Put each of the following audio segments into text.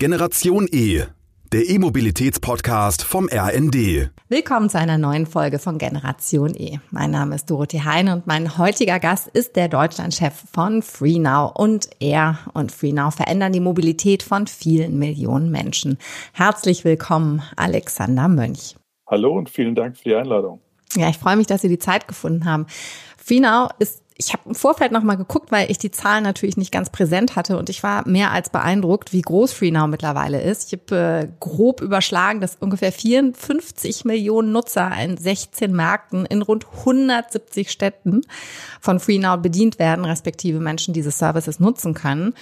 Generation E, der E-Mobilitäts-Podcast vom RND. Willkommen zu einer neuen Folge von Generation E. Mein Name ist Dorothee Heine und mein heutiger Gast ist der Deutschlandchef von FreeNow. Und er und FreeNow verändern die Mobilität von vielen Millionen Menschen. Herzlich willkommen, Alexander Mönch. Hallo und vielen Dank für die Einladung. Ja, ich freue mich, dass Sie die Zeit gefunden haben. FreeNow ist ich habe im Vorfeld noch mal geguckt, weil ich die Zahlen natürlich nicht ganz präsent hatte und ich war mehr als beeindruckt, wie groß FreeNow mittlerweile ist. Ich habe äh, grob überschlagen, dass ungefähr 54 Millionen Nutzer in 16 Märkten in rund 170 Städten von FreeNow bedient werden, respektive Menschen diese Services nutzen können.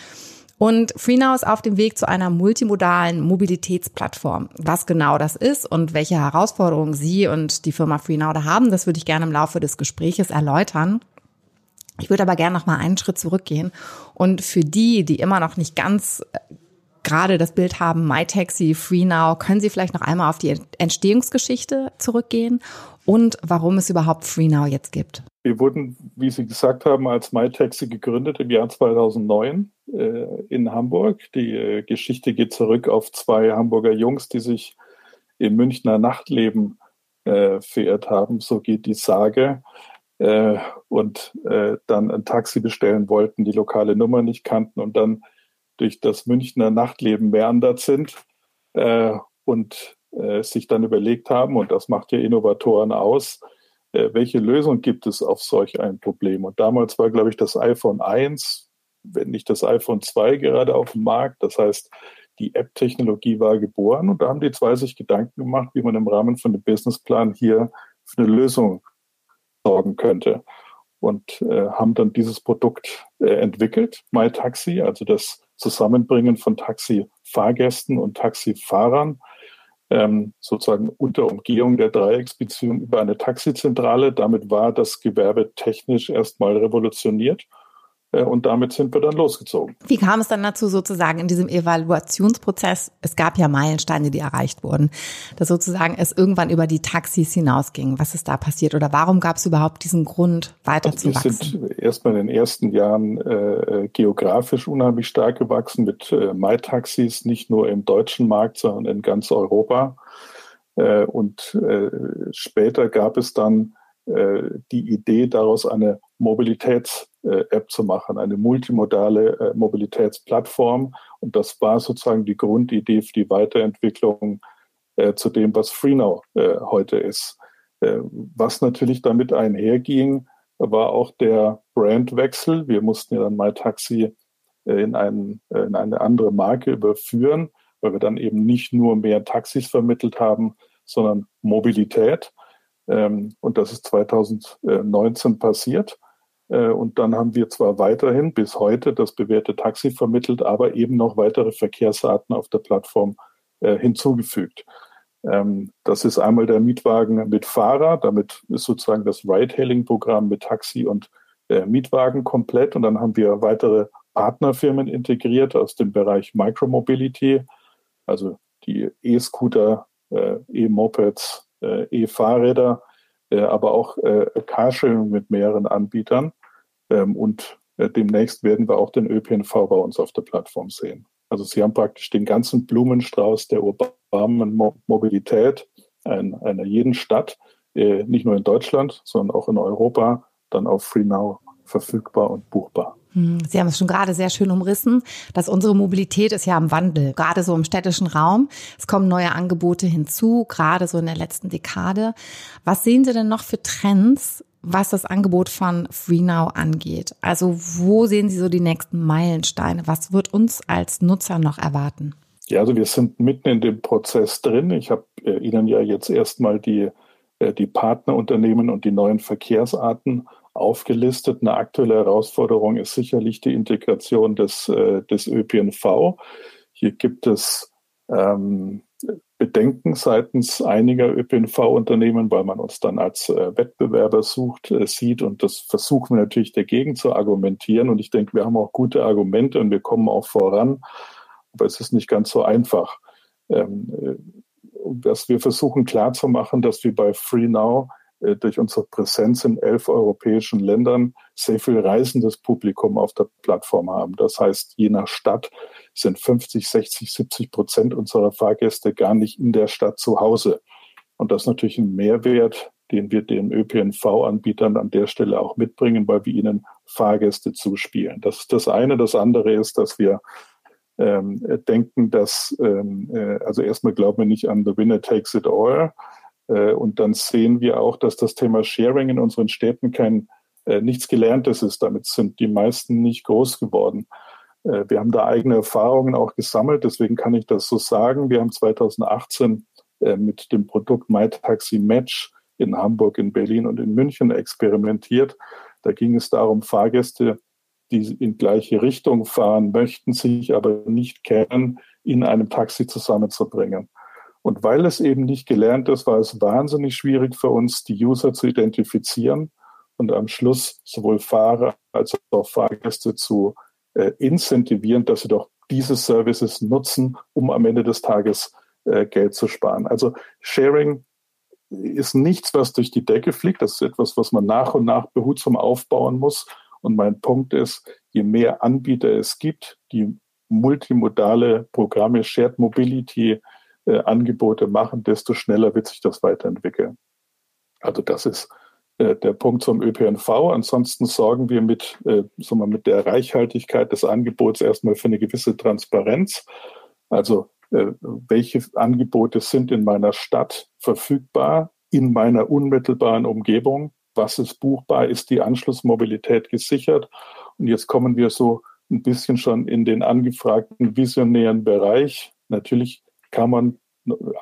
Und FreeNow ist auf dem Weg zu einer multimodalen Mobilitätsplattform. Was genau das ist und welche Herausforderungen Sie und die Firma FreeNow da haben, das würde ich gerne im Laufe des Gespräches erläutern. Ich würde aber gerne noch mal einen Schritt zurückgehen und für die, die immer noch nicht ganz äh, gerade das Bild haben, MyTaxi, FreeNow, können Sie vielleicht noch einmal auf die Entstehungsgeschichte zurückgehen und warum es überhaupt FreeNow jetzt gibt? Wir wurden, wie Sie gesagt haben, als MyTaxi gegründet im Jahr 2009 äh, in Hamburg. Die äh, Geschichte geht zurück auf zwei Hamburger Jungs, die sich im Münchner Nachtleben äh, verirrt haben. So geht die Sage äh, und äh, dann ein Taxi bestellen wollten, die lokale Nummer nicht kannten und dann durch das Münchner Nachtleben meandert sind äh, und äh, sich dann überlegt haben, und das macht ja Innovatoren aus, äh, welche Lösung gibt es auf solch ein Problem? Und damals war, glaube ich, das iPhone 1, wenn nicht das iPhone 2 gerade auf dem Markt. Das heißt, die App-Technologie war geboren und da haben die zwei sich Gedanken gemacht, wie man im Rahmen von dem Businessplan hier eine Lösung sorgen könnte. Und äh, haben dann dieses Produkt äh, entwickelt, MyTaxi, also das Zusammenbringen von Taxifahrgästen und Taxifahrern, ähm, sozusagen unter Umgehung der Dreiecksbeziehung über eine Taxizentrale. Damit war das Gewerbe technisch erstmal revolutioniert und damit sind wir dann losgezogen. Wie kam es dann dazu sozusagen in diesem Evaluationsprozess? Es gab ja Meilensteine, die erreicht wurden, dass sozusagen es irgendwann über die Taxis hinausging. Was ist da passiert oder warum gab es überhaupt diesen Grund, weiterzuwachsen? Also wir sind erstmal in den ersten Jahren äh, geografisch unheimlich stark gewachsen mit äh, MyTaxis, nicht nur im deutschen Markt, sondern in ganz Europa. Äh, und äh, später gab es dann äh, die Idee, daraus eine Mobilitäts-App zu machen, eine multimodale äh, Mobilitätsplattform. Und das war sozusagen die Grundidee für die Weiterentwicklung äh, zu dem, was FreeNow heute ist. Was natürlich damit einherging, war auch der Brandwechsel. Wir mussten ja dann MyTaxi in, einen, in eine andere Marke überführen, weil wir dann eben nicht nur mehr Taxis vermittelt haben, sondern Mobilität. Ähm, und das ist 2019 passiert. Äh, und dann haben wir zwar weiterhin bis heute das bewährte Taxi vermittelt, aber eben noch weitere Verkehrsarten auf der Plattform äh, hinzugefügt. Ähm, das ist einmal der Mietwagen mit Fahrer. Damit ist sozusagen das Ride-Hailing-Programm mit Taxi und äh, Mietwagen komplett. Und dann haben wir weitere Partnerfirmen integriert aus dem Bereich Micromobility, also die E-Scooter, E-Mopeds, E-Fahrräder, aber auch äh, Carsharing mit mehreren Anbietern. Ähm, und demnächst werden wir auch den ÖPNV bei uns auf der Plattform sehen. Also Sie haben praktisch den ganzen Blumenstrauß der urbanen Mobilität in einer jeden Stadt, nicht nur in Deutschland, sondern auch in Europa, dann auf FreeNow verfügbar und buchbar. Hm, Sie haben es schon gerade sehr schön umrissen, dass unsere Mobilität ist ja im Wandel, gerade so im städtischen Raum. Es kommen neue Angebote hinzu, gerade so in der letzten Dekade. Was sehen Sie denn noch für Trends, was das Angebot von FreeNow angeht? Also wo sehen Sie so die nächsten Meilensteine? Was wird uns als Nutzer noch erwarten? Ja, also wir sind mitten in dem Prozess drin. Ich habe äh, Ihnen ja jetzt erstmal die, äh, die Partnerunternehmen und die neuen Verkehrsarten aufgelistet. Eine aktuelle Herausforderung ist sicherlich die Integration des, äh, des ÖPNV. Hier gibt es ähm, Bedenken seitens einiger ÖPNV-Unternehmen, weil man uns dann als äh, Wettbewerber sucht, äh, sieht. Und das versuchen wir natürlich dagegen zu argumentieren. Und ich denke, wir haben auch gute Argumente und wir kommen auch voran. Aber es ist nicht ganz so einfach. Ähm, äh, dass wir versuchen klarzumachen, dass wir bei FreeNow äh, durch unsere Präsenz in elf europäischen Ländern sehr viel reisendes Publikum auf der Plattform haben. Das heißt, je nach Stadt sind 50, 60, 70 Prozent unserer Fahrgäste gar nicht in der Stadt zu Hause. Und das ist natürlich ein Mehrwert, den wir den ÖPNV-Anbietern an der Stelle auch mitbringen, weil wir ihnen Fahrgäste zuspielen. Das ist das eine. Das andere ist, dass wir ähm, denken, dass, ähm, äh, also erstmal glauben wir nicht an the winner takes it all. Äh, und dann sehen wir auch, dass das Thema Sharing in unseren Städten kein äh, nichts Gelerntes ist. Damit sind die meisten nicht groß geworden. Äh, wir haben da eigene Erfahrungen auch gesammelt, deswegen kann ich das so sagen. Wir haben 2018 äh, mit dem Produkt MyTaxi Match in Hamburg, in Berlin und in München experimentiert. Da ging es darum, Fahrgäste, die in gleiche Richtung fahren möchten, sich aber nicht kennen, in einem Taxi zusammenzubringen. Und weil es eben nicht gelernt ist, war es wahnsinnig schwierig für uns, die User zu identifizieren und am Schluss sowohl Fahrer als auch Fahrgäste zu äh, incentivieren, dass sie doch diese Services nutzen, um am Ende des Tages äh, Geld zu sparen. Also Sharing ist nichts, was durch die Decke fliegt. Das ist etwas, was man nach und nach behutsam aufbauen muss. Und mein Punkt ist, je mehr Anbieter es gibt, die multimodale Programme, Shared Mobility äh, Angebote machen, desto schneller wird sich das weiterentwickeln. Also das ist äh, der Punkt zum ÖPNV. Ansonsten sorgen wir mit, äh, sagen mit der Reichhaltigkeit des Angebots erstmal für eine gewisse Transparenz. Also äh, welche Angebote sind in meiner Stadt verfügbar, in meiner unmittelbaren Umgebung, was ist buchbar, ist die Anschlussmobilität gesichert. Und jetzt kommen wir so ein bisschen schon in den angefragten visionären Bereich. Natürlich kann man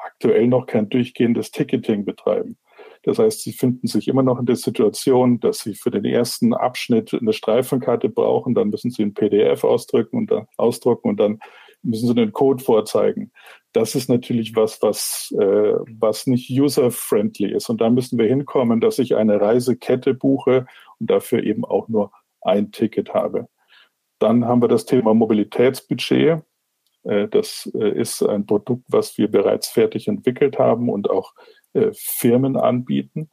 aktuell noch kein durchgehendes Ticketing betreiben. Das heißt, sie finden sich immer noch in der Situation, dass sie für den ersten Abschnitt eine Streifenkarte brauchen, dann müssen sie ein PDF ausdrücken und dann ausdrucken und dann müssen sie den Code vorzeigen. Das ist natürlich was, was, äh, was nicht user-friendly ist. Und da müssen wir hinkommen, dass ich eine Reisekette buche und dafür eben auch nur ein Ticket habe. Dann haben wir das Thema Mobilitätsbudget. Äh, das äh, ist ein Produkt, was wir bereits fertig entwickelt haben und auch äh, Firmen anbieten,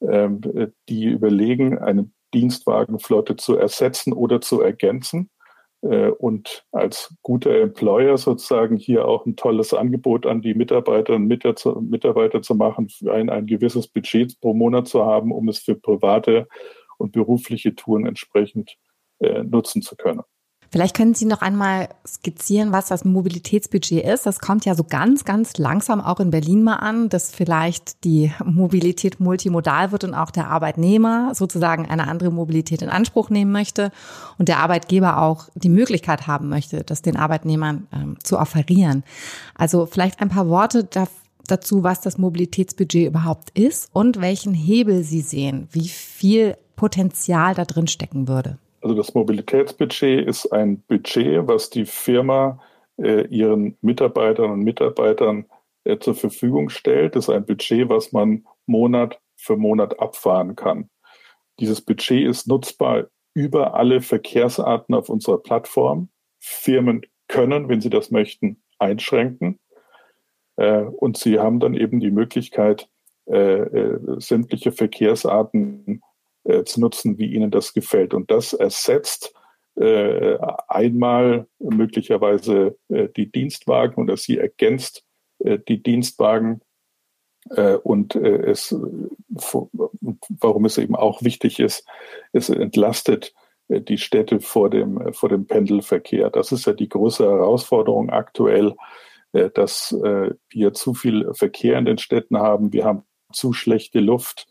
ähm, die überlegen, eine Dienstwagenflotte zu ersetzen oder zu ergänzen und als guter Employer sozusagen hier auch ein tolles Angebot an die Mitarbeiterinnen und Mitarbeiter zu machen, ein, ein gewisses Budget pro Monat zu haben, um es für private und berufliche Touren entsprechend nutzen zu können. Vielleicht können Sie noch einmal skizzieren, was das Mobilitätsbudget ist. Das kommt ja so ganz, ganz langsam auch in Berlin mal an, dass vielleicht die Mobilität multimodal wird und auch der Arbeitnehmer sozusagen eine andere Mobilität in Anspruch nehmen möchte und der Arbeitgeber auch die Möglichkeit haben möchte, das den Arbeitnehmern ähm, zu offerieren. Also vielleicht ein paar Worte da, dazu, was das Mobilitätsbudget überhaupt ist und welchen Hebel Sie sehen, wie viel Potenzial da drin stecken würde. Also das Mobilitätsbudget ist ein Budget, was die Firma äh, ihren Mitarbeitern und Mitarbeitern äh, zur Verfügung stellt. Das ist ein Budget, was man Monat für Monat abfahren kann. Dieses Budget ist nutzbar über alle Verkehrsarten auf unserer Plattform. Firmen können, wenn sie das möchten, einschränken. Äh, und sie haben dann eben die Möglichkeit, äh, äh, sämtliche Verkehrsarten äh, zu nutzen, wie ihnen das gefällt. Und das ersetzt äh, einmal möglicherweise äh, die Dienstwagen oder sie ergänzt äh, die Dienstwagen. Äh, und äh, es, warum es eben auch wichtig ist, es entlastet die Städte vor dem, vor dem Pendelverkehr. Das ist ja die große Herausforderung aktuell, dass wir zu viel Verkehr in den Städten haben. Wir haben zu schlechte Luft.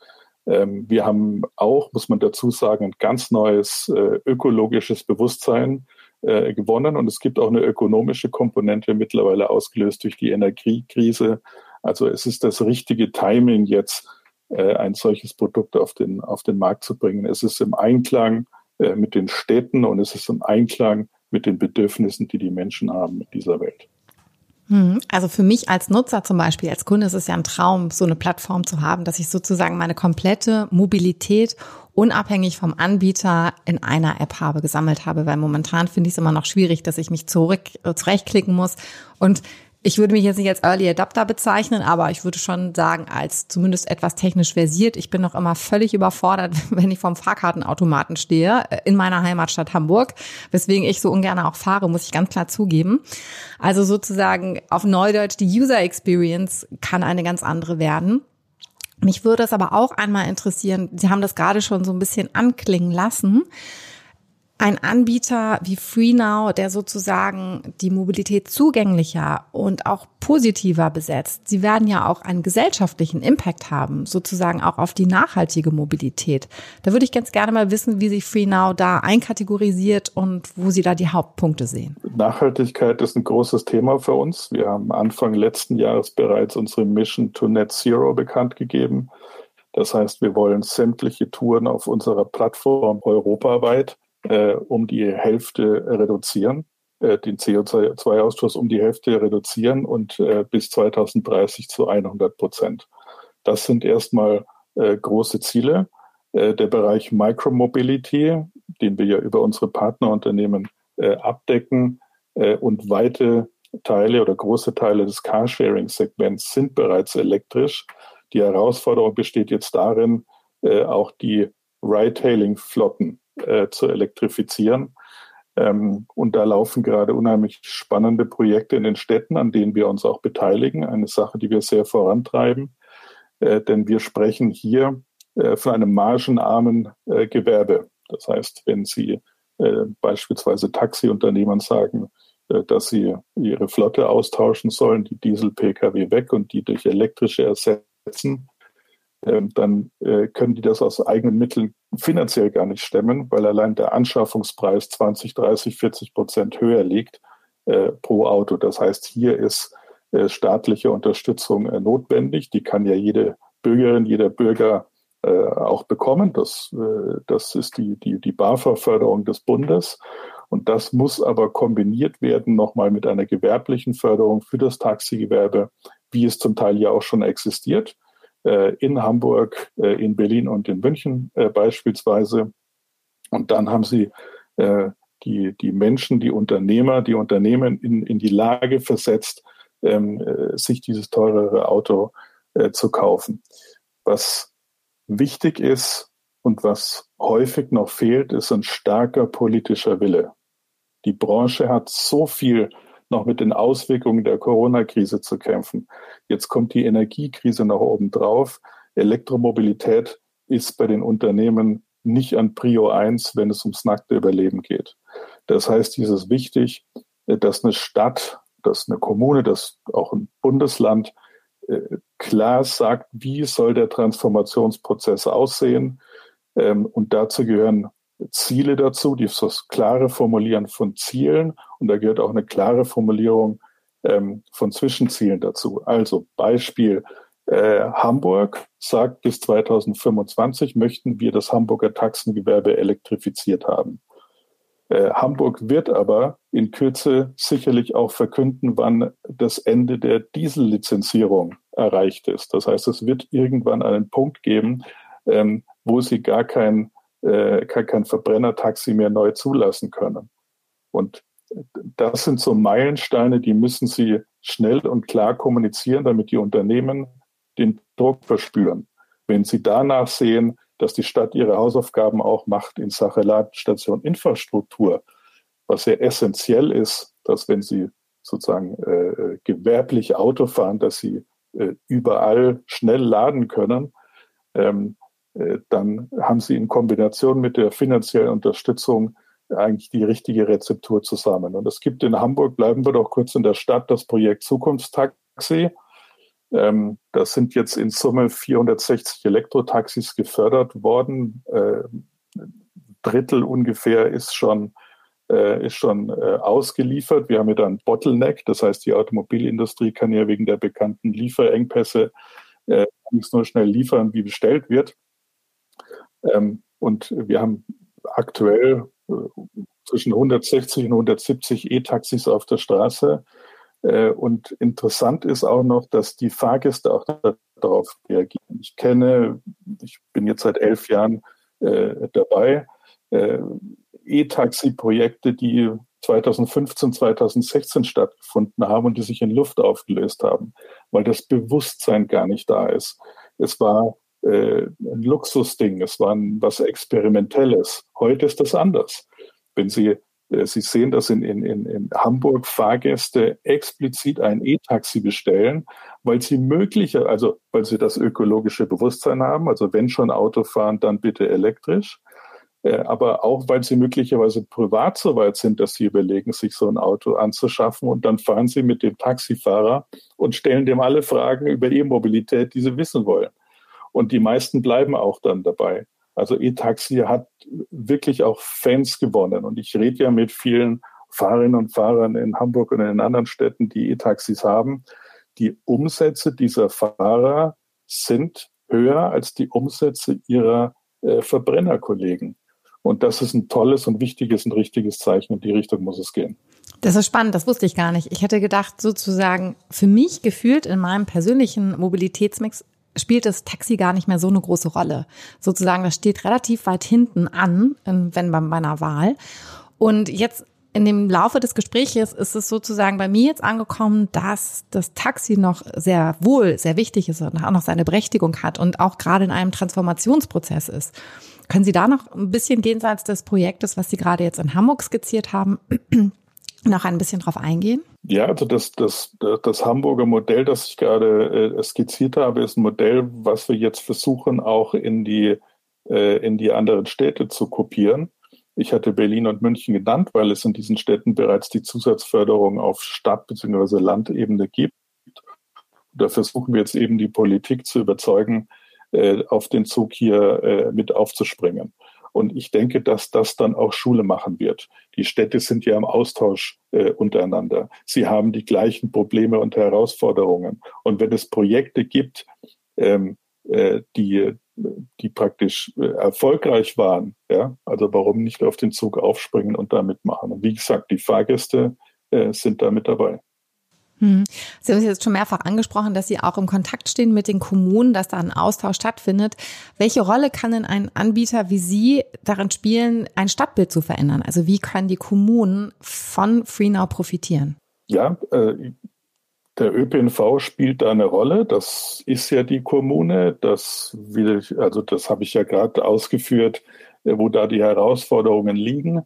Ähm, wir haben auch, muss man dazu sagen, ein ganz neues äh, ökologisches Bewusstsein äh, gewonnen und es gibt auch eine ökonomische Komponente mittlerweile ausgelöst durch die Energiekrise. Also es ist das richtige Timing jetzt, äh, ein solches Produkt auf den, auf den Markt zu bringen. Es ist im Einklang mit den Städten und es ist im Einklang mit den Bedürfnissen, die die Menschen haben in dieser Welt. Hm, also für mich als Nutzer zum Beispiel, als Kunde ist es ja ein Traum, so eine Plattform zu haben, dass ich sozusagen meine komplette Mobilität unabhängig vom Anbieter in einer App habe, gesammelt habe, weil momentan finde ich es immer noch schwierig, dass ich mich zurück, äh, zurechtklicken muss. Und ich würde mich jetzt nicht als Early Adapter bezeichnen, aber ich würde schon sagen, als zumindest etwas technisch versiert. Ich bin noch immer völlig überfordert, wenn ich vom Fahrkartenautomaten stehe, äh, in meiner Heimatstadt Hamburg, weswegen ich so ungern auch fahre, muss ich ganz klar zugeben. Also sozusagen auf Neudeutsch, die User Experience kann eine ganz andere werden. Mich würde es aber auch einmal interessieren, Sie haben das gerade schon so ein bisschen anklingen lassen ein Anbieter wie FreeNow, der sozusagen die Mobilität zugänglicher und auch positiver besetzt. Sie werden ja auch einen gesellschaftlichen Impact haben, sozusagen auch auf die nachhaltige Mobilität. Da würde ich ganz gerne mal wissen, wie sich FreeNow da einkategorisiert und wo Sie da die Hauptpunkte sehen. Nachhaltigkeit ist ein großes Thema für uns. Wir haben Anfang letzten Jahres bereits unsere Mission to Net Zero bekannt gegeben. Das heißt, wir wollen sämtliche Touren auf unserer Plattform europaweit äh, um die Hälfte reduzieren, äh, den CO2-Ausstoß um die Hälfte reduzieren und äh, bis 2030 zu 100 Prozent. Das sind erstmal äh, große Ziele. Äh, der Bereich Micromobility, den wir ja über unsere Partnerunternehmen äh, abdecken und weite Teile oder große Teile des Carsharing-Segments sind bereits elektrisch. Die Herausforderung besteht jetzt darin, auch die Ride-Hailing-Flotten äh, zu elektrifizieren. Ähm, und da laufen gerade unheimlich spannende Projekte in den Städten, an denen wir uns auch beteiligen. Eine Sache, die wir sehr vorantreiben, äh, denn wir sprechen hier äh, von einem margenarmen äh, Gewerbe. Das heißt, wenn Sie äh, beispielsweise Taxiunternehmen sagen, äh, dass sie ihre Flotte austauschen sollen, die Diesel-Pkw weg und die durch elektrische ersetzen, dann äh, können die das aus eigenen Mitteln finanziell gar nicht stemmen, weil allein der Anschaffungspreis 20, 30, 40 Prozent höher liegt äh, pro Auto. Das heißt, hier ist äh, staatliche Unterstützung äh, notwendig. Die kann ja jede Bürgerin, jeder Bürger äh, auch bekommen. Das, äh, das ist die, die, die BAFA-Förderung des Bundes. Und das muss aber kombiniert werden nochmal mit einer gewerblichen Förderung für das Taxigewerbe, wie es zum Teil ja auch schon existiert. Äh, in Hamburg, äh, in Berlin und in München äh, beispielsweise. Und dann haben sie die, die Menschen, die Unternehmer, die Unternehmen in, in die Lage versetzt, ähm, sich dieses teurere Auto zu kaufen. Was wichtig ist und was häufig noch fehlt, ist ein starker politischer Wille. Die Branche hat so viel noch mit den Auswirkungen der Corona-Krise zu kämpfen. Jetzt kommt die Energiekrise noch oben drauf. Elektromobilität ist bei den Unternehmen nicht an Prio 1, wenn es ums nackte Überleben geht. Das heißt, es ist wichtig, dass eine Stadt, dass eine Kommune, dass auch ein Bundesland äh, klar sagt, wie soll der Transformationsprozess aussehen. Ähm, und dazu gehören Ziele dazu, die das klare Formulieren von Zielen und da gehört auch eine klare Formulierung ähm, von Zwischenzielen dazu. Also Beispiel äh, Hamburg sagt, bis 2025 möchten wir das Hamburger Taxengewerbe elektrifiziert haben. Äh, Hamburg wird aber in Kürze sicherlich auch verkünden, wann das Ende der Diesellizenzierung erreicht ist. Das heißt, es wird irgendwann einen Punkt geben, ähm, wo sie gar kein äh, kein, kein Verbrennertaxi mehr neu zulassen können. Und das sind so Meilensteine, die müssen Sie schnell und klar kommunizieren, damit die Unternehmen den Druck verspüren. Wenn Sie danach sehen, dass die Stadt ihre Hausaufgaben auch macht in Sache Ladestation Infrastruktur, was ja essentiell ist, dass wenn Sie sozusagen äh, gewerblich Auto fahren, dass Sie äh, überall schnell laden können, ähm, äh, dann haben sie in Kombination mit der finanziellen Unterstützung eigentlich die richtige Rezeptur zusammen. Und es gibt in Hamburg, bleiben wir doch kurz in der Stadt, das Projekt Zukunftstaxi. Ähm, das sind jetzt in Summe 460 Elektrotaxis gefördert worden. Äh, Drittel ungefähr ist schon, äh, ist schon ausgeliefert. Wir haben ja dann Bottleneck, das heißt, die Automobilindustrie kann ja wegen der bekannten Lieferengpässe nicht so schnell liefern, wie bestellt wird. Ähm, und wir haben aktuell äh, zwischen 160 und 170 E-Taxis auf der Straße. Äh, und interessant ist auch noch, dass die Fahrgäste auch darauf reagieren. Ich kenne, ich bin jetzt seit elf Jahren äh, dabei. Äh, E-Taxi-Projekte, die 2015, 2016 stattgefunden haben und die sich in Luft aufgelöst haben, weil das Bewusstsein gar nicht da ist. Es war äh, ein Luxusding, es war ein, was Experimentelles. Heute ist das anders. Wenn Sie, äh, Sie sehen, dass in, in, in Hamburg Fahrgäste explizit ein E-Taxi bestellen, weil sie möglicher, also weil sie das ökologische Bewusstsein haben, also wenn schon Auto fahren, dann bitte elektrisch äh, aber auch, weil sie möglicherweise privat so weit sind, dass sie überlegen, sich so ein Auto anzuschaffen und dann fahren sie mit dem Taxifahrer und stellen dem alle Fragen über E-Mobilität, die sie wissen wollen. Und die meisten bleiben auch dann dabei. Also E-Taxi hat wirklich auch Fans gewonnen. Und ich rede ja mit vielen Fahrerinnen und Fahrern in Hamburg und in anderen Städten, die E-Taxis haben. Die Umsätze dieser Fahrer sind höher als die Umsätze ihrer äh, Verbrennerkollegen. Und das ist ein tolles und wichtiges und richtiges Zeichen. In die Richtung muss es gehen. Das ist spannend, das wusste ich gar nicht. Ich hätte gedacht, sozusagen, für mich gefühlt in meinem persönlichen Mobilitätsmix spielt das Taxi gar nicht mehr so eine große Rolle. Sozusagen, das steht relativ weit hinten an, wenn bei meiner Wahl. Und jetzt in dem Laufe des Gespräches ist es sozusagen bei mir jetzt angekommen, dass das Taxi noch sehr wohl, sehr wichtig ist und auch noch seine Berechtigung hat und auch gerade in einem Transformationsprozess ist. Können Sie da noch ein bisschen jenseits des Projektes, was Sie gerade jetzt in Hamburg skizziert haben, noch ein bisschen drauf eingehen? Ja, also das, das, das Hamburger Modell, das ich gerade äh, skizziert habe, ist ein Modell, was wir jetzt versuchen, auch in die, äh, in die anderen Städte zu kopieren. Ich hatte Berlin und München genannt, weil es in diesen Städten bereits die Zusatzförderung auf Stadt- bzw. Landebene gibt. Da versuchen wir jetzt eben die Politik zu überzeugen, äh, auf den Zug hier äh, mit aufzuspringen. Und ich denke, dass das dann auch Schule machen wird. Die Städte sind ja im Austausch äh, untereinander. Sie haben die gleichen Probleme und Herausforderungen. Und wenn es Projekte gibt, ähm, äh, die, die praktisch äh, erfolgreich waren, ja, also warum nicht auf den Zug aufspringen und da mitmachen? Und wie gesagt, die Fahrgäste äh, sind da mit dabei. Hm. Sie haben es jetzt schon mehrfach angesprochen, dass Sie auch im Kontakt stehen mit den Kommunen, dass da ein Austausch stattfindet. Welche Rolle kann denn ein Anbieter wie Sie darin spielen, ein Stadtbild zu verändern? Also wie können die Kommunen von FreeNow profitieren? Ja, äh, der ÖPNV spielt da eine Rolle. Das ist ja die Kommune. Das, also das habe ich ja gerade ausgeführt, äh, wo da die Herausforderungen liegen.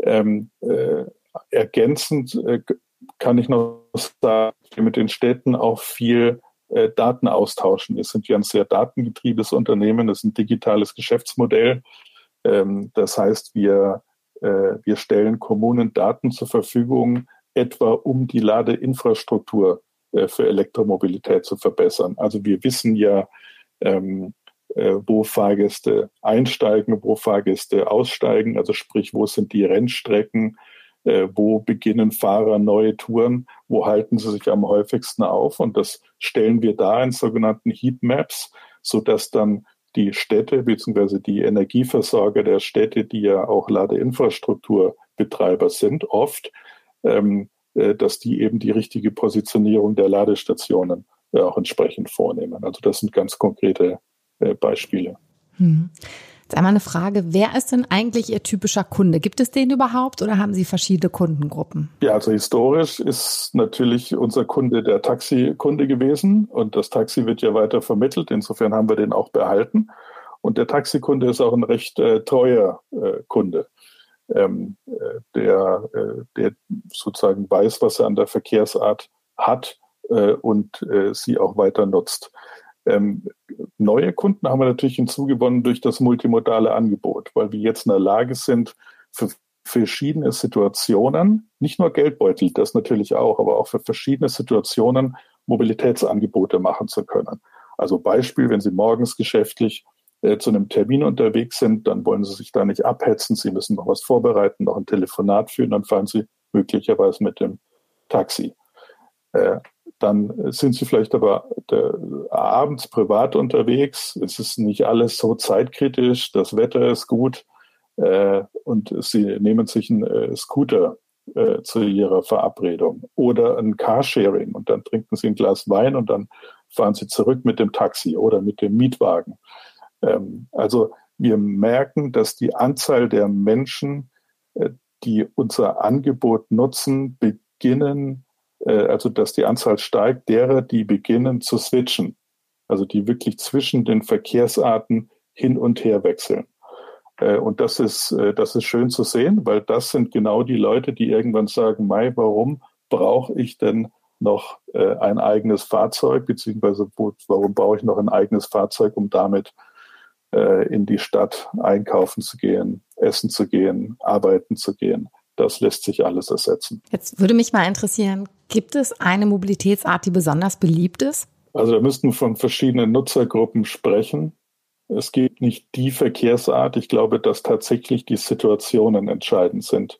Ähm, äh, ergänzend äh, kann ich noch sagen, wir mit den Städten auch viel äh, Daten austauschen. Wir sind ja ein sehr datengetriebenes Unternehmen, das ist ein digitales Geschäftsmodell. Ähm, das heißt, wir, äh, wir stellen Kommunen Daten zur Verfügung, etwa um die Ladeinfrastruktur äh, für Elektromobilität zu verbessern. Also wir wissen ja, ähm, äh, wo Fahrgäste einsteigen, wo Fahrgäste aussteigen, also sprich, wo sind die Rennstrecken, äh, wo beginnen Fahrer neue Touren, wo halten sie sich am häufigsten auf. Und das stellen wir da in sogenannten Heatmaps, sodass dann die Städte bzw. die Energieversorger der Städte, die ja auch Ladeinfrastrukturbetreiber sind, oft, ähm, äh, dass die eben die richtige Positionierung der Ladestationen äh, auch entsprechend vornehmen. Also das sind ganz konkrete äh, Beispiele. Hm. Jetzt einmal eine Frage, wer ist denn eigentlich Ihr typischer Kunde? Gibt es den überhaupt oder haben Sie verschiedene Kundengruppen? Ja, also historisch ist natürlich unser Kunde der Taxikunde gewesen und das Taxi wird ja weiter vermittelt. Insofern haben wir den auch behalten. Und der Taxikunde ist auch ein recht äh, treuer äh, Kunde, ähm, äh, der, äh, der sozusagen weiß, was er an der Verkehrsart hat äh, und äh, sie auch weiter nutzt. Ähm, neue Kunden haben wir natürlich hinzugewonnen durch das multimodale Angebot, weil wir jetzt in der Lage sind, für verschiedene Situationen, nicht nur Geldbeutel, das natürlich auch, aber auch für verschiedene Situationen Mobilitätsangebote machen zu können. Also Beispiel, wenn Sie morgens geschäftlich äh, zu einem Termin unterwegs sind, dann wollen Sie sich da nicht abhetzen, Sie müssen noch was vorbereiten, noch ein Telefonat führen, dann fahren Sie möglicherweise mit dem Taxi. Äh, dann sind sie vielleicht aber der, abends privat unterwegs. Es ist nicht alles so zeitkritisch, das Wetter ist gut äh, und sie nehmen sich einen äh, Scooter äh, zu ihrer Verabredung oder ein Carsharing und dann trinken sie ein Glas Wein und dann fahren sie zurück mit dem Taxi oder mit dem Mietwagen. Ähm, also wir merken, dass die Anzahl der Menschen, die unser Angebot nutzen, beginnen, also dass die Anzahl steigt, derer, die beginnen zu switchen, also die wirklich zwischen den Verkehrsarten hin und her wechseln. Und das ist, das ist schön zu sehen, weil das sind genau die Leute, die irgendwann sagen, Mai, warum brauche ich denn noch äh, ein eigenes Fahrzeug, beziehungsweise warum brauche ich noch ein eigenes Fahrzeug, um damit äh, in die Stadt einkaufen zu gehen, essen zu gehen, arbeiten zu gehen. Das lässt sich alles ersetzen. Jetzt würde mich mal interessieren, gibt es eine Mobilitätsart, die besonders beliebt ist? Also da müssten wir von verschiedenen Nutzergruppen sprechen. Es gibt nicht die Verkehrsart. Ich glaube, dass tatsächlich die Situationen entscheidend sind.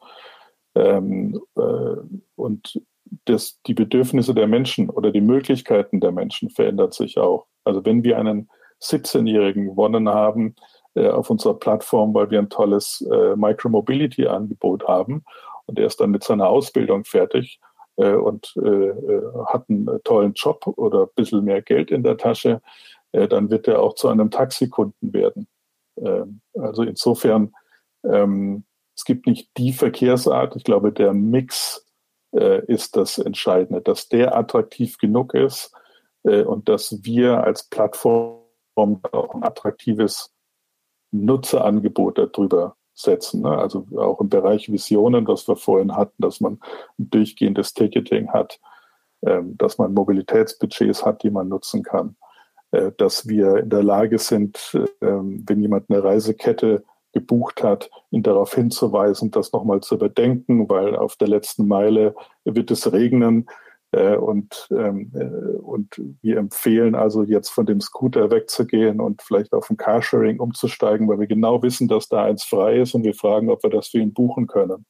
Ähm, äh, und das, die Bedürfnisse der Menschen oder die Möglichkeiten der Menschen verändert sich auch. Also wenn wir einen 17-Jährigen gewonnen haben äh, auf unserer Plattform, weil wir ein tolles äh, Micromobility-Angebot haben und er ist dann mit seiner Ausbildung fertig äh, und äh, äh, hat einen tollen Job oder ein bisschen mehr Geld in der Tasche, äh, dann wird er auch zu einem Taxikunden werden. Ähm, also insofern, ähm, es gibt nicht die Verkehrsart. Ich glaube, der Mix äh, ist das Entscheidende, dass der attraktiv genug ist äh, und dass wir als Plattform auch ein attraktives Nutzerangebot darüber setzen. Ne? Also auch im Bereich Visionen, was wir vorhin hatten, dass man ein durchgehendes Ticketing hat, ähm, dass man Mobilitätsbudgets hat, die man nutzen kann, äh, dass wir in der Lage sind, ähm, wenn jemand eine Reisekette gebucht hat, ihn darauf hinzuweisen, das nochmal zu überdenken, weil auf der letzten Meile wird es regnen. Äh, und, ähm, äh, und wir empfehlen also jetzt von dem Scooter wegzugehen und vielleicht auf ein Carsharing umzusteigen, weil wir genau wissen, dass da eins frei ist und wir fragen, ob wir das für ihn buchen können.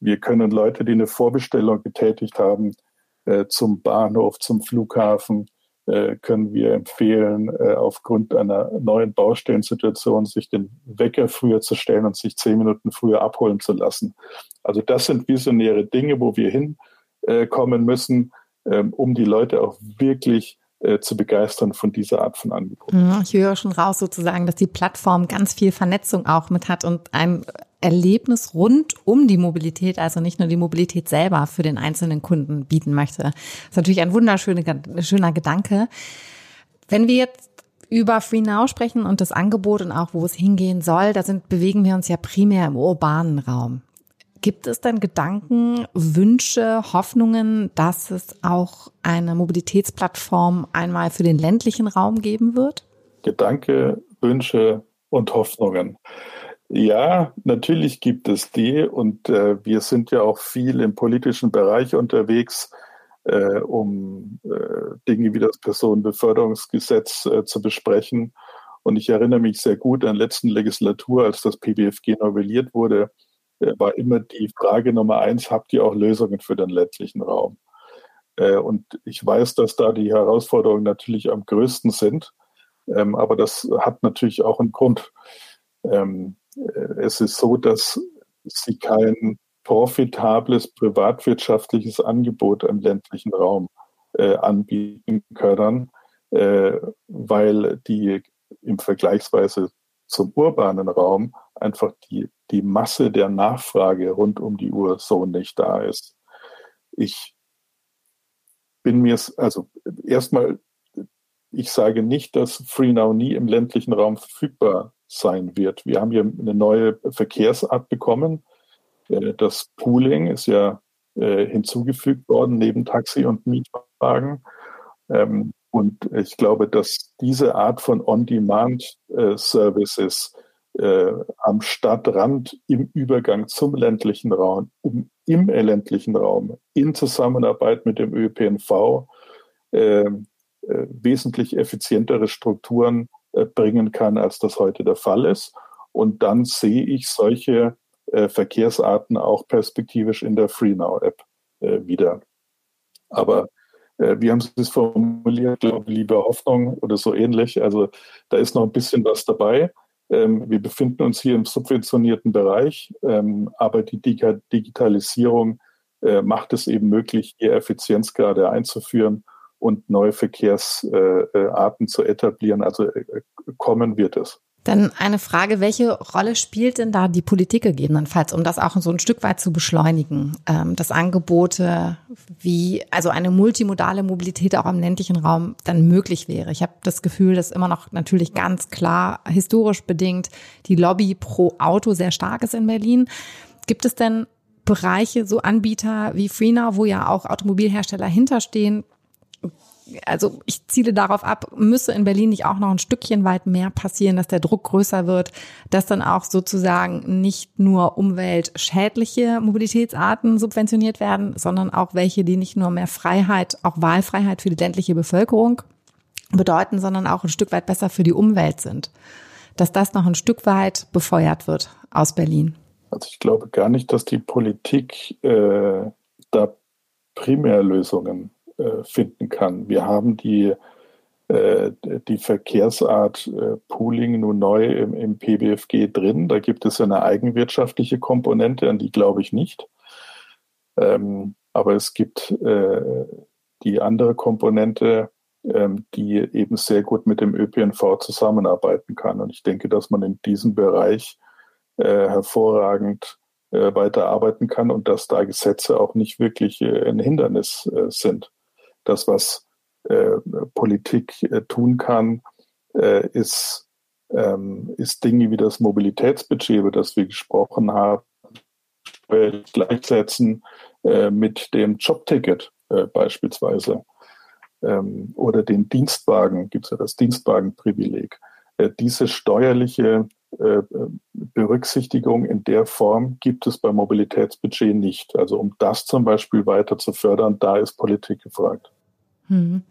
Wir können Leute, die eine Vorbestellung getätigt haben, äh, zum Bahnhof, zum Flughafen, können wir empfehlen, aufgrund einer neuen Baustellensituation sich den Wecker früher zu stellen und sich zehn Minuten früher abholen zu lassen. Also das sind visionäre Dinge, wo wir hinkommen müssen, ähm, um die Leute auch wirklich zu begeistern von dieser Art von Angebot. Ich höre schon raus sozusagen, dass die Plattform ganz viel Vernetzung auch mit hat und ein Erlebnis rund um die Mobilität, also nicht nur die Mobilität selber für den einzelnen Kunden bieten möchte. Das ist natürlich ein wunderschöner schöner Gedanke. Wenn wir jetzt über FreeNow sprechen und das Angebot und auch wo es hingehen soll, da sind, bewegen wir uns ja primär im urbanen Raum. Gibt es denn Gedanken, Wünsche, Hoffnungen, dass es auch eine Mobilitätsplattform einmal für den ländlichen Raum geben wird? Gedanke, Wünsche und Hoffnungen. Ja, natürlich gibt es die und äh, wir sind ja auch viel im politischen Bereich unterwegs, äh, um äh, Dinge wie das Personenbeförderungsgesetz äh, zu besprechen. Und ich erinnere mich sehr gut an letzten Legislatur, als das PBFG novelliert wurde, war immer die Frage Nummer eins, habt ihr auch Lösungen für den ländlichen Raum? Äh, und ich weiß, dass da die Herausforderungen natürlich am größten sind, ähm, aber das hat natürlich auch einen Grund. Ähm, äh, es ist so, dass sie kein profitables privatwirtschaftliches Angebot im ländlichen Raum äh, anbieten können, weil die im Vergleichsweise zum urbanen Raum einfach die, die Masse der Nachfrage rund um die Uhr so nicht da ist. Ich bin mir, also erstmal, ich sage nicht, dass FreeNow nie im ländlichen Raum verfügbar sein wird. Wir haben hier eine neue Verkehrsart bekommen. Äh, das Pooling ist ja äh, hinzugefügt worden neben Taxi und Mietwagen. Ähm, und ich glaube, dass diese Art von On-Demand-Services äh, am Stadtrand im Übergang zum ländlichen Raum, um im ländlichen Raum in Zusammenarbeit mit dem ÖPNV äh, äh, wesentlich effizientere Strukturen äh, bringen kann, als das heute der Fall ist. Und dann sehe ich solche äh, Verkehrsarten auch perspektivisch in der FreeNow-App äh, wieder. Aber äh, wie haben Sie es formuliert? Glaube, liebe Hoffnung oder so ähnlich. Also da ist noch ein bisschen was dabei. Ähm, wir befinden uns hier im subventionierten Bereich, ähm, aber die Digitalisierung äh, macht es eben möglich, hier Effizienzgrade einzuführen und neue Verkehrsarten zu etablieren. Also äh, kommen wird es. Dann eine Frage, welche Rolle spielt denn da die Politik gegebenenfalls, um das auch so ein Stück weit zu beschleunigen, ähm, dass Angebote wie, also eine multimodale Mobilität auch im ländlichen Raum dann möglich wäre? Ich habe das Gefühl, dass immer noch natürlich ganz klar historisch bedingt die Lobby pro Auto sehr stark ist in Berlin. Gibt es denn Bereiche, so Anbieter wie FreeNow, wo ja auch Automobilhersteller hinterstehen, also ich ziele darauf ab, müsse in Berlin nicht auch noch ein Stückchen weit mehr passieren, dass der Druck größer wird, dass dann auch sozusagen nicht nur umweltschädliche Mobilitätsarten subventioniert werden, sondern auch welche, die nicht nur mehr Freiheit, auch Wahlfreiheit für die ländliche Bevölkerung bedeuten, sondern auch ein Stück weit besser für die Umwelt sind. Dass das noch ein Stück weit befeuert wird aus Berlin. Also ich glaube gar nicht, dass die Politik äh, da Primärlösungen äh, finden kann. Wir haben die, äh, die Verkehrsart äh, Pooling nun neu im, im PBFG drin. Da gibt es eine eigenwirtschaftliche Komponente, an die glaube ich nicht. Ähm, aber es gibt äh, die andere Komponente, ähm, die eben sehr gut mit dem ÖPNV zusammenarbeiten kann. Und ich denke, dass man in diesem Bereich äh, hervorragend äh, weiterarbeiten kann und dass da Gesetze auch nicht wirklich äh, ein Hindernis äh, sind das, was äh, Politik äh, tun kann, äh, ist, ähm, ist Dinge wie das Mobilitätsbudget, über das wir gesprochen haben, gleichsetzen äh, mit dem Jobticket äh, beispielsweise ähm, oder den Dienstwagen, gibt es ja das Dienstwagenprivileg. Äh, diese steuerliche Berücksichtigung in der Form gibt es beim Mobilitätsbudget nicht. Also um das zum Beispiel weiter zu fördern, da ist Politik gefragt. Hm.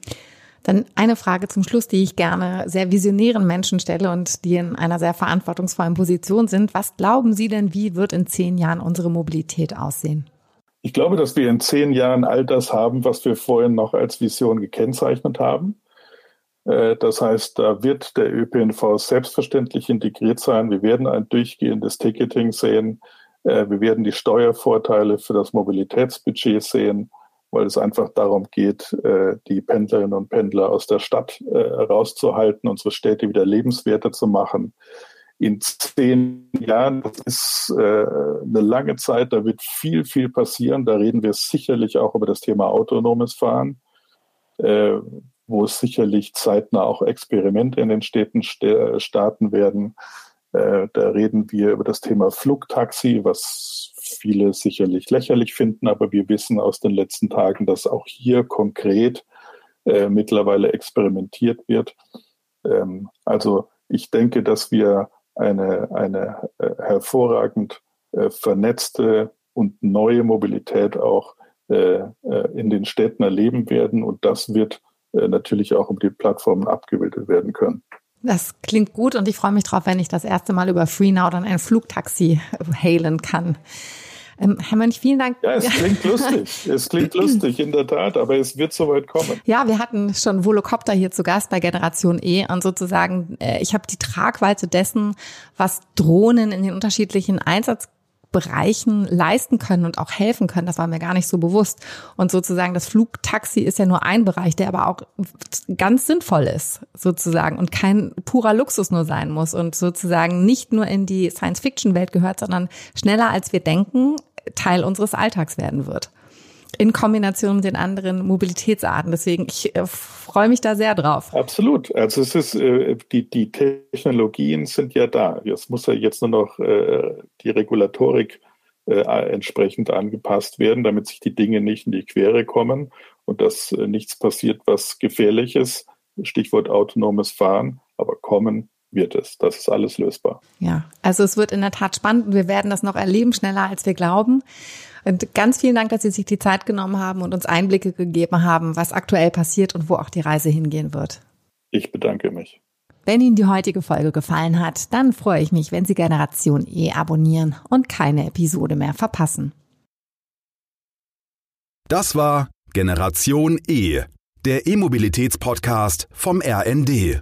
Dann eine Frage zum Schluss, die ich gerne sehr visionären Menschen stelle und die in einer sehr verantwortungsvollen Position sind. Was glauben Sie denn, wie wird in zehn Jahren unsere Mobilität aussehen? Ich glaube, dass wir in zehn Jahren all das haben, was wir vorhin noch als Vision gekennzeichnet haben. Äh, das heißt, da wird der ÖPNV selbstverständlich integriert sein. Wir werden ein durchgehendes Ticketing sehen. Äh, wir werden die Steuervorteile für das Mobilitätsbudget sehen weil es einfach darum geht, äh, die Pendlerinnen und Pendler aus der Stadt äh, rauszuhalten, unsere Städte wieder lebenswerter zu machen. In zehn Jahren, das ist äh, eine lange Zeit, da wird viel, viel passieren. Da reden wir sicherlich auch über das Thema autonomes Fahren, wo es sicherlich zeitnah auch Experimente in den Städten starten werden. Da reden wir über das Thema Flugtaxi, was viele sicherlich lächerlich finden, aber wir wissen aus den letzten Tagen, dass auch hier konkret äh, mittlerweile experimentiert wird. Ähm, also ich denke, dass wir eine, eine äh, hervorragend äh, vernetzte und neue Mobilität auch äh, äh, in den Städten erleben werden und das wird äh, natürlich auch um die Plattformen abgebildet werden können. Das klingt gut und ich freue mich drauf, wenn ich das erste Mal über FreeNow dann ein Flugtaxi hailen kann. Ähm, Herr Mönch, vielen Dank. Ja, es klingt lustig. Es klingt lustig, in der Tat, aber es wird soweit kommen. Ja, wir hatten schon Volocopter hier zu Gast bei Generation E und sozusagen, äh, ich habe die Tragweite dessen, was Drohnen in den unterschiedlichen Einsatz Bereichen leisten können und auch helfen können. Das war mir gar nicht so bewusst. Und sozusagen das Flugtaxi ist ja nur ein Bereich, der aber auch ganz sinnvoll ist, sozusagen, und kein purer Luxus nur sein muss und sozusagen nicht nur in die Science-Fiction-Welt gehört, sondern schneller als wir denken, Teil unseres Alltags werden wird in Kombination mit den anderen Mobilitätsarten. Deswegen, ich äh, freue mich da sehr drauf. Absolut. Also es ist, äh, die, die Technologien sind ja da. Es muss ja jetzt nur noch äh, die Regulatorik entsprechend angepasst werden, damit sich die Dinge nicht in die Quere kommen und dass nichts passiert, was gefährlich ist. Stichwort autonomes Fahren, aber kommen wird es. Das ist alles lösbar. Ja, also es wird in der Tat spannend und wir werden das noch erleben, schneller als wir glauben. Und ganz vielen Dank, dass Sie sich die Zeit genommen haben und uns Einblicke gegeben haben, was aktuell passiert und wo auch die Reise hingehen wird. Ich bedanke mich. Wenn Ihnen die heutige Folge gefallen hat, dann freue ich mich, wenn Sie Generation E abonnieren und keine Episode mehr verpassen. Das war Generation E, der E-Mobilitäts-Podcast vom RND.